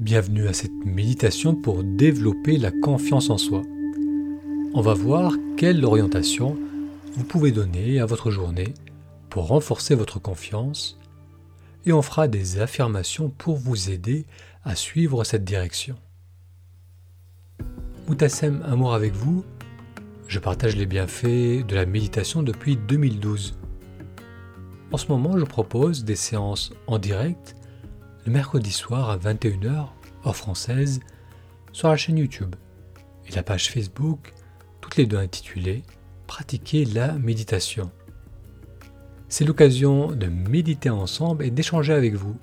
Bienvenue à cette méditation pour développer la confiance en soi. On va voir quelle orientation vous pouvez donner à votre journée pour renforcer votre confiance et on fera des affirmations pour vous aider à suivre cette direction. Moutassem Amour avec vous, je partage les bienfaits de la méditation depuis 2012. En ce moment, je propose des séances en direct mercredi soir à 21h, hors française, sur la chaîne YouTube et la page Facebook, toutes les deux intitulées Pratiquer la méditation. C'est l'occasion de méditer ensemble et d'échanger avec vous.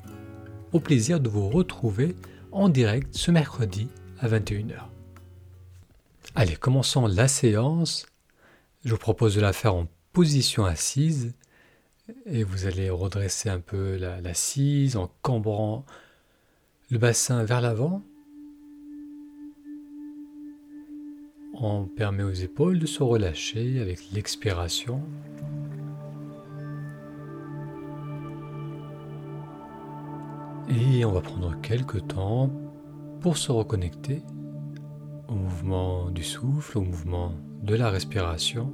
Au plaisir de vous retrouver en direct ce mercredi à 21h. Allez, commençons la séance. Je vous propose de la faire en position assise et vous allez redresser un peu l'assise en cambrant le bassin vers l'avant. On permet aux épaules de se relâcher avec l'expiration. Et on va prendre quelques temps pour se reconnecter au mouvement du souffle, au mouvement de la respiration.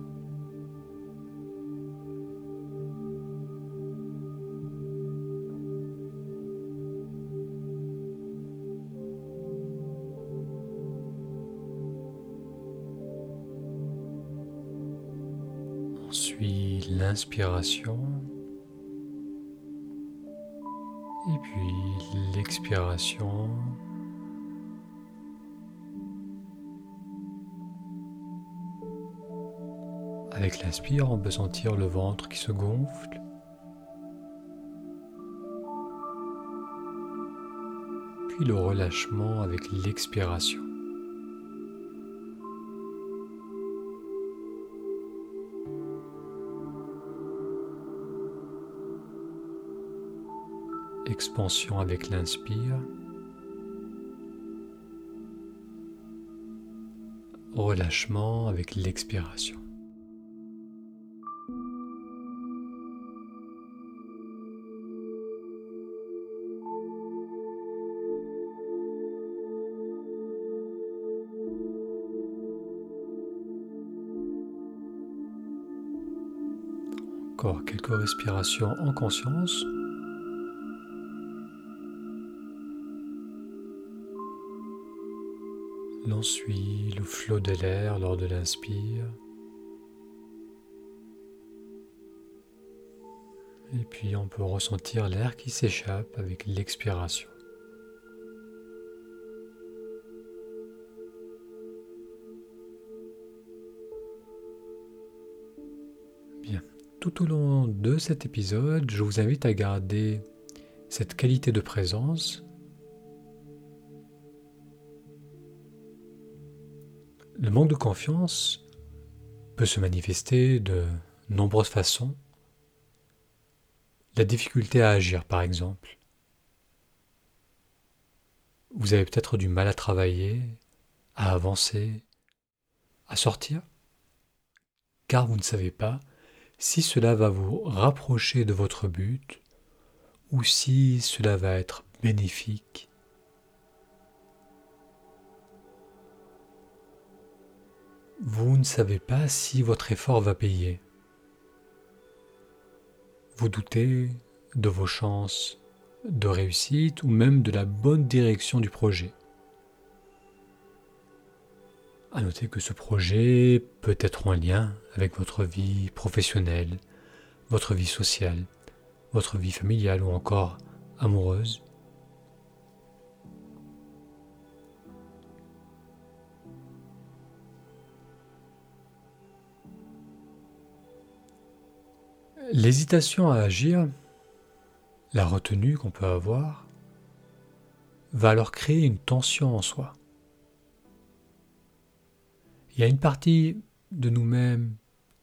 L'inspiration et puis l'expiration. Avec l'inspire, on peut sentir le ventre qui se gonfle. Puis le relâchement avec l'expiration. Expansion avec l'inspire, relâchement avec l'expiration. Encore quelques respirations en conscience. L'on suit le flot de l'air lors de l'inspire. Et puis on peut ressentir l'air qui s'échappe avec l'expiration. Bien, tout au long de cet épisode, je vous invite à garder cette qualité de présence Le manque de confiance peut se manifester de nombreuses façons. La difficulté à agir, par exemple. Vous avez peut-être du mal à travailler, à avancer, à sortir, car vous ne savez pas si cela va vous rapprocher de votre but ou si cela va être bénéfique Vous ne savez pas si votre effort va payer. Vous doutez de vos chances de réussite ou même de la bonne direction du projet. À noter que ce projet peut être en lien avec votre vie professionnelle, votre vie sociale, votre vie familiale ou encore amoureuse. L'hésitation à agir, la retenue qu'on peut avoir, va alors créer une tension en soi. Il y a une partie de nous-mêmes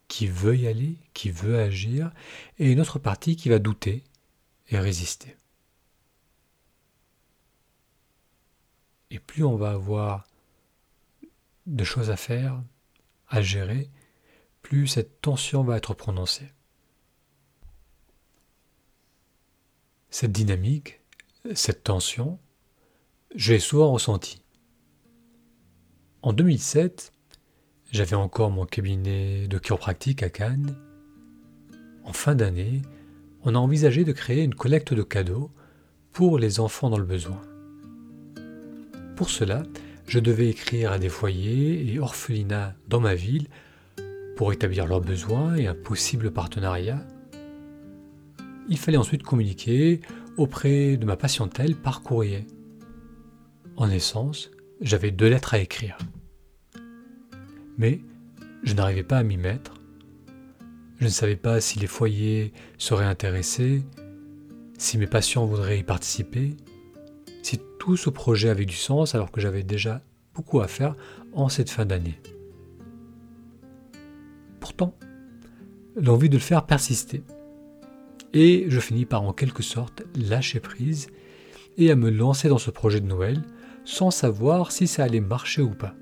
qui veut y aller, qui veut agir, et une autre partie qui va douter et résister. Et plus on va avoir de choses à faire, à gérer, plus cette tension va être prononcée. Cette dynamique, cette tension, je l'ai souvent ressenti. En 2007, j'avais encore mon cabinet de chiropractique à Cannes. En fin d'année, on a envisagé de créer une collecte de cadeaux pour les enfants dans le besoin. Pour cela, je devais écrire à des foyers et orphelinats dans ma ville pour établir leurs besoins et un possible partenariat. Il fallait ensuite communiquer auprès de ma patientèle par courrier. En essence, j'avais deux lettres à écrire. Mais je n'arrivais pas à m'y mettre. Je ne savais pas si les foyers seraient intéressés, si mes patients voudraient y participer, si tout ce projet avait du sens alors que j'avais déjà beaucoup à faire en cette fin d'année. Pourtant, l'envie de le faire persistait. Et je finis par en quelque sorte lâcher prise et à me lancer dans ce projet de Noël sans savoir si ça allait marcher ou pas.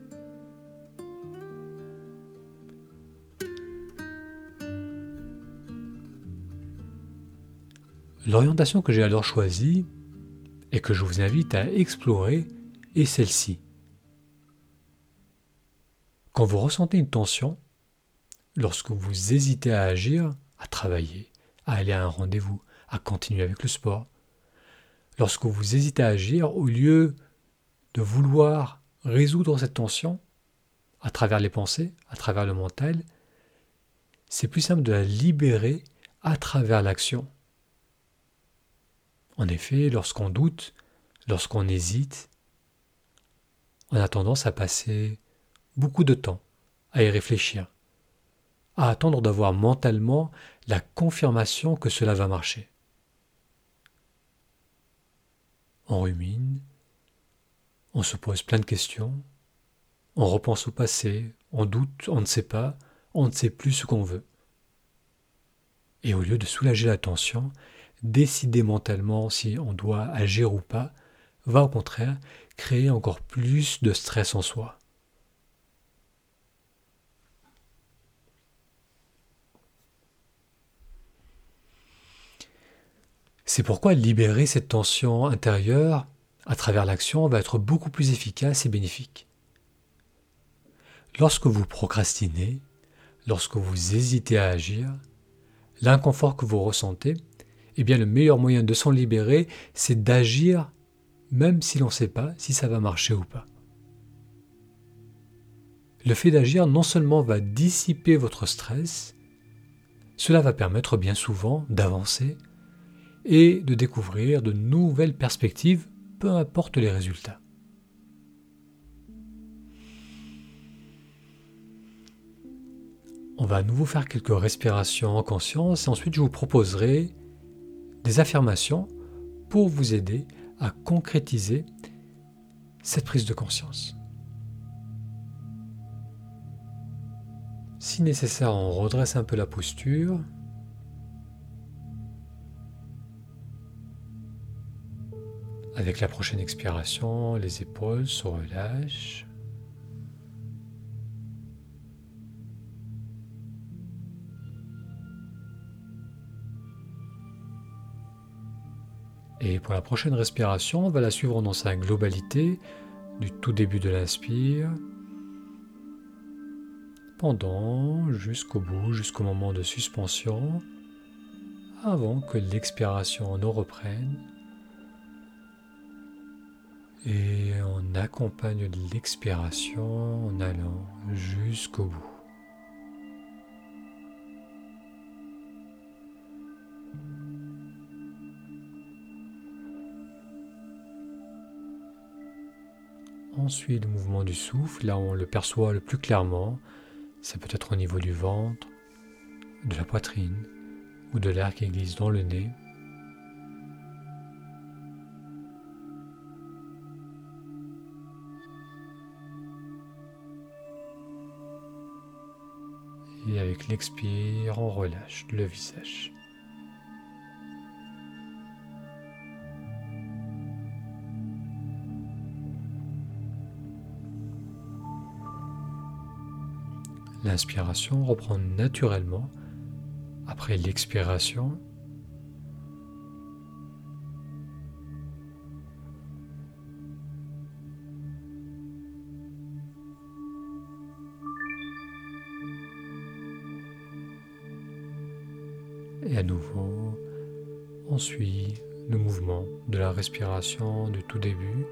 L'orientation que j'ai alors choisie et que je vous invite à explorer est celle-ci. Quand vous ressentez une tension, lorsque vous hésitez à agir, à travailler, à aller à un rendez-vous, à continuer avec le sport, lorsque vous hésitez à agir, au lieu de vouloir résoudre cette tension à travers les pensées, à travers le mental, c'est plus simple de la libérer à travers l'action. En effet, lorsqu'on doute, lorsqu'on hésite, on a tendance à passer beaucoup de temps à y réfléchir, à attendre d'avoir mentalement la confirmation que cela va marcher. On rumine, on se pose plein de questions, on repense au passé, on doute, on ne sait pas, on ne sait plus ce qu'on veut. Et au lieu de soulager la tension, décider mentalement si on doit agir ou pas, va au contraire créer encore plus de stress en soi. C'est pourquoi libérer cette tension intérieure à travers l'action va être beaucoup plus efficace et bénéfique. Lorsque vous procrastinez, lorsque vous hésitez à agir, l'inconfort que vous ressentez, eh bien le meilleur moyen de s'en libérer, c'est d'agir même si l'on ne sait pas si ça va marcher ou pas. Le fait d'agir non seulement va dissiper votre stress, cela va permettre bien souvent d'avancer et de découvrir de nouvelles perspectives peu importe les résultats. On va à nouveau faire quelques respirations en conscience et ensuite je vous proposerai des affirmations pour vous aider à concrétiser cette prise de conscience. Si nécessaire, on redresse un peu la posture Avec la prochaine expiration, les épaules se relâchent. Et pour la prochaine respiration, on va la suivre dans sa globalité, du tout début de l'inspire, pendant jusqu'au bout, jusqu'au moment de suspension, avant que l'expiration ne reprenne et on accompagne l'expiration en allant jusqu'au bout. Ensuite, le mouvement du souffle, là on le perçoit le plus clairement, c'est peut-être au niveau du ventre, de la poitrine ou de l'air qui glisse dans le nez. L'expire, on relâche le visage. L'inspiration reprend naturellement après l'expiration. Et nouveau, on suit le mouvement de la respiration du tout début.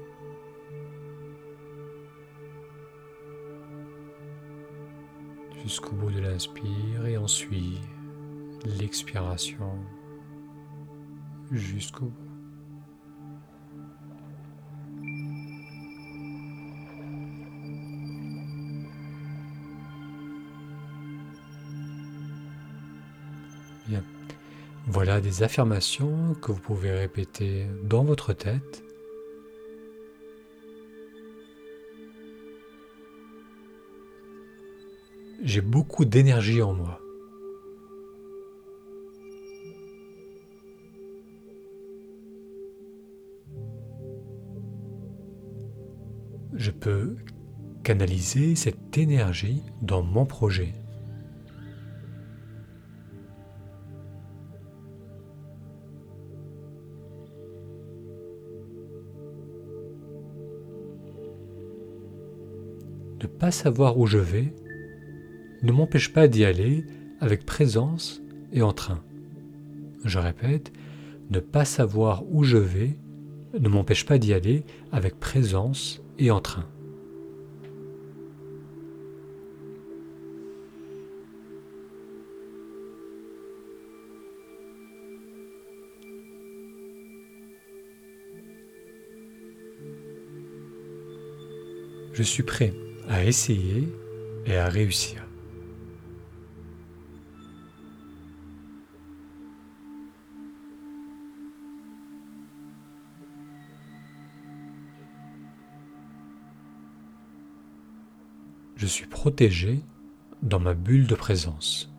Jusqu'au bout de l'inspire et on suit l'expiration jusqu'au bout. Voilà des affirmations que vous pouvez répéter dans votre tête. J'ai beaucoup d'énergie en moi. Je peux canaliser cette énergie dans mon projet. Pas savoir où je vais ne m'empêche pas d'y aller avec présence et entrain. Je répète, ne pas savoir où je vais ne m'empêche pas d'y aller avec présence et entrain. Je suis prêt à essayer et à réussir. Je suis protégé dans ma bulle de présence.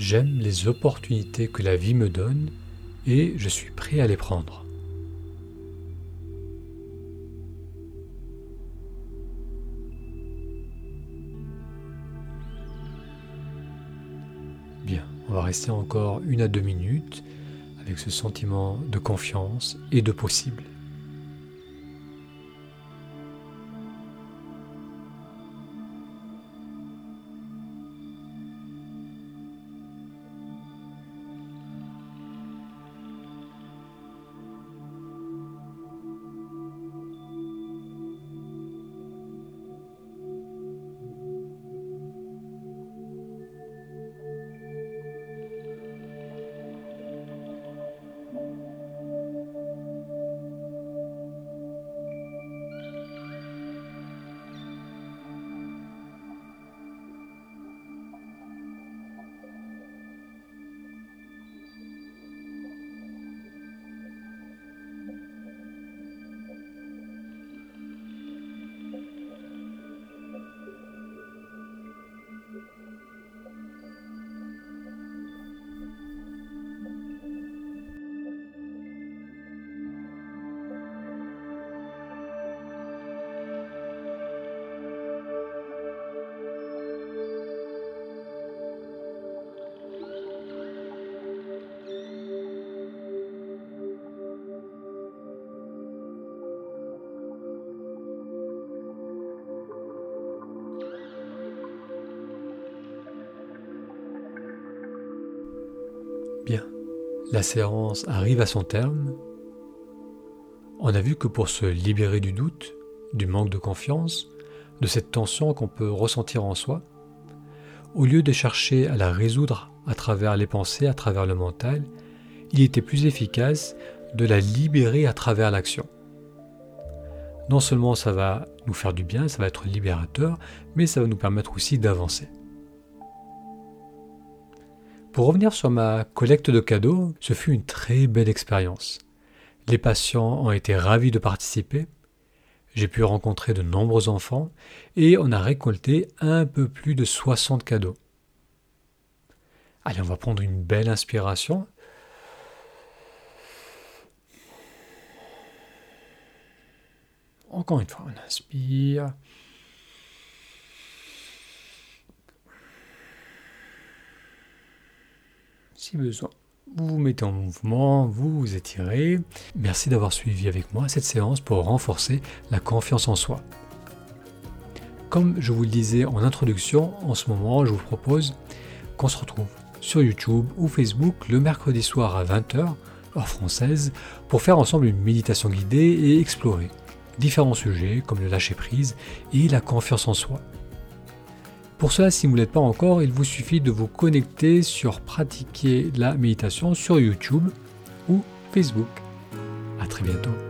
J'aime les opportunités que la vie me donne et je suis prêt à les prendre. Bien, on va rester encore une à deux minutes avec ce sentiment de confiance et de possible. La séance arrive à son terme. On a vu que pour se libérer du doute, du manque de confiance, de cette tension qu'on peut ressentir en soi, au lieu de chercher à la résoudre à travers les pensées, à travers le mental, il était plus efficace de la libérer à travers l'action. Non seulement ça va nous faire du bien, ça va être libérateur, mais ça va nous permettre aussi d'avancer. Pour revenir sur ma collecte de cadeaux, ce fut une très belle expérience. Les patients ont été ravis de participer. J'ai pu rencontrer de nombreux enfants et on a récolté un peu plus de 60 cadeaux. Allez, on va prendre une belle inspiration. Encore une fois, on inspire. Si besoin. Vous vous mettez en mouvement, vous vous étirez. Merci d'avoir suivi avec moi cette séance pour renforcer la confiance en soi. Comme je vous le disais en introduction, en ce moment, je vous propose qu'on se retrouve sur YouTube ou Facebook le mercredi soir à 20h, heure française, pour faire ensemble une méditation guidée et explorer différents sujets comme le lâcher-prise et la confiance en soi. Pour cela, si vous ne l'êtes pas encore, il vous suffit de vous connecter sur Pratiquer la méditation sur YouTube ou Facebook. A très bientôt.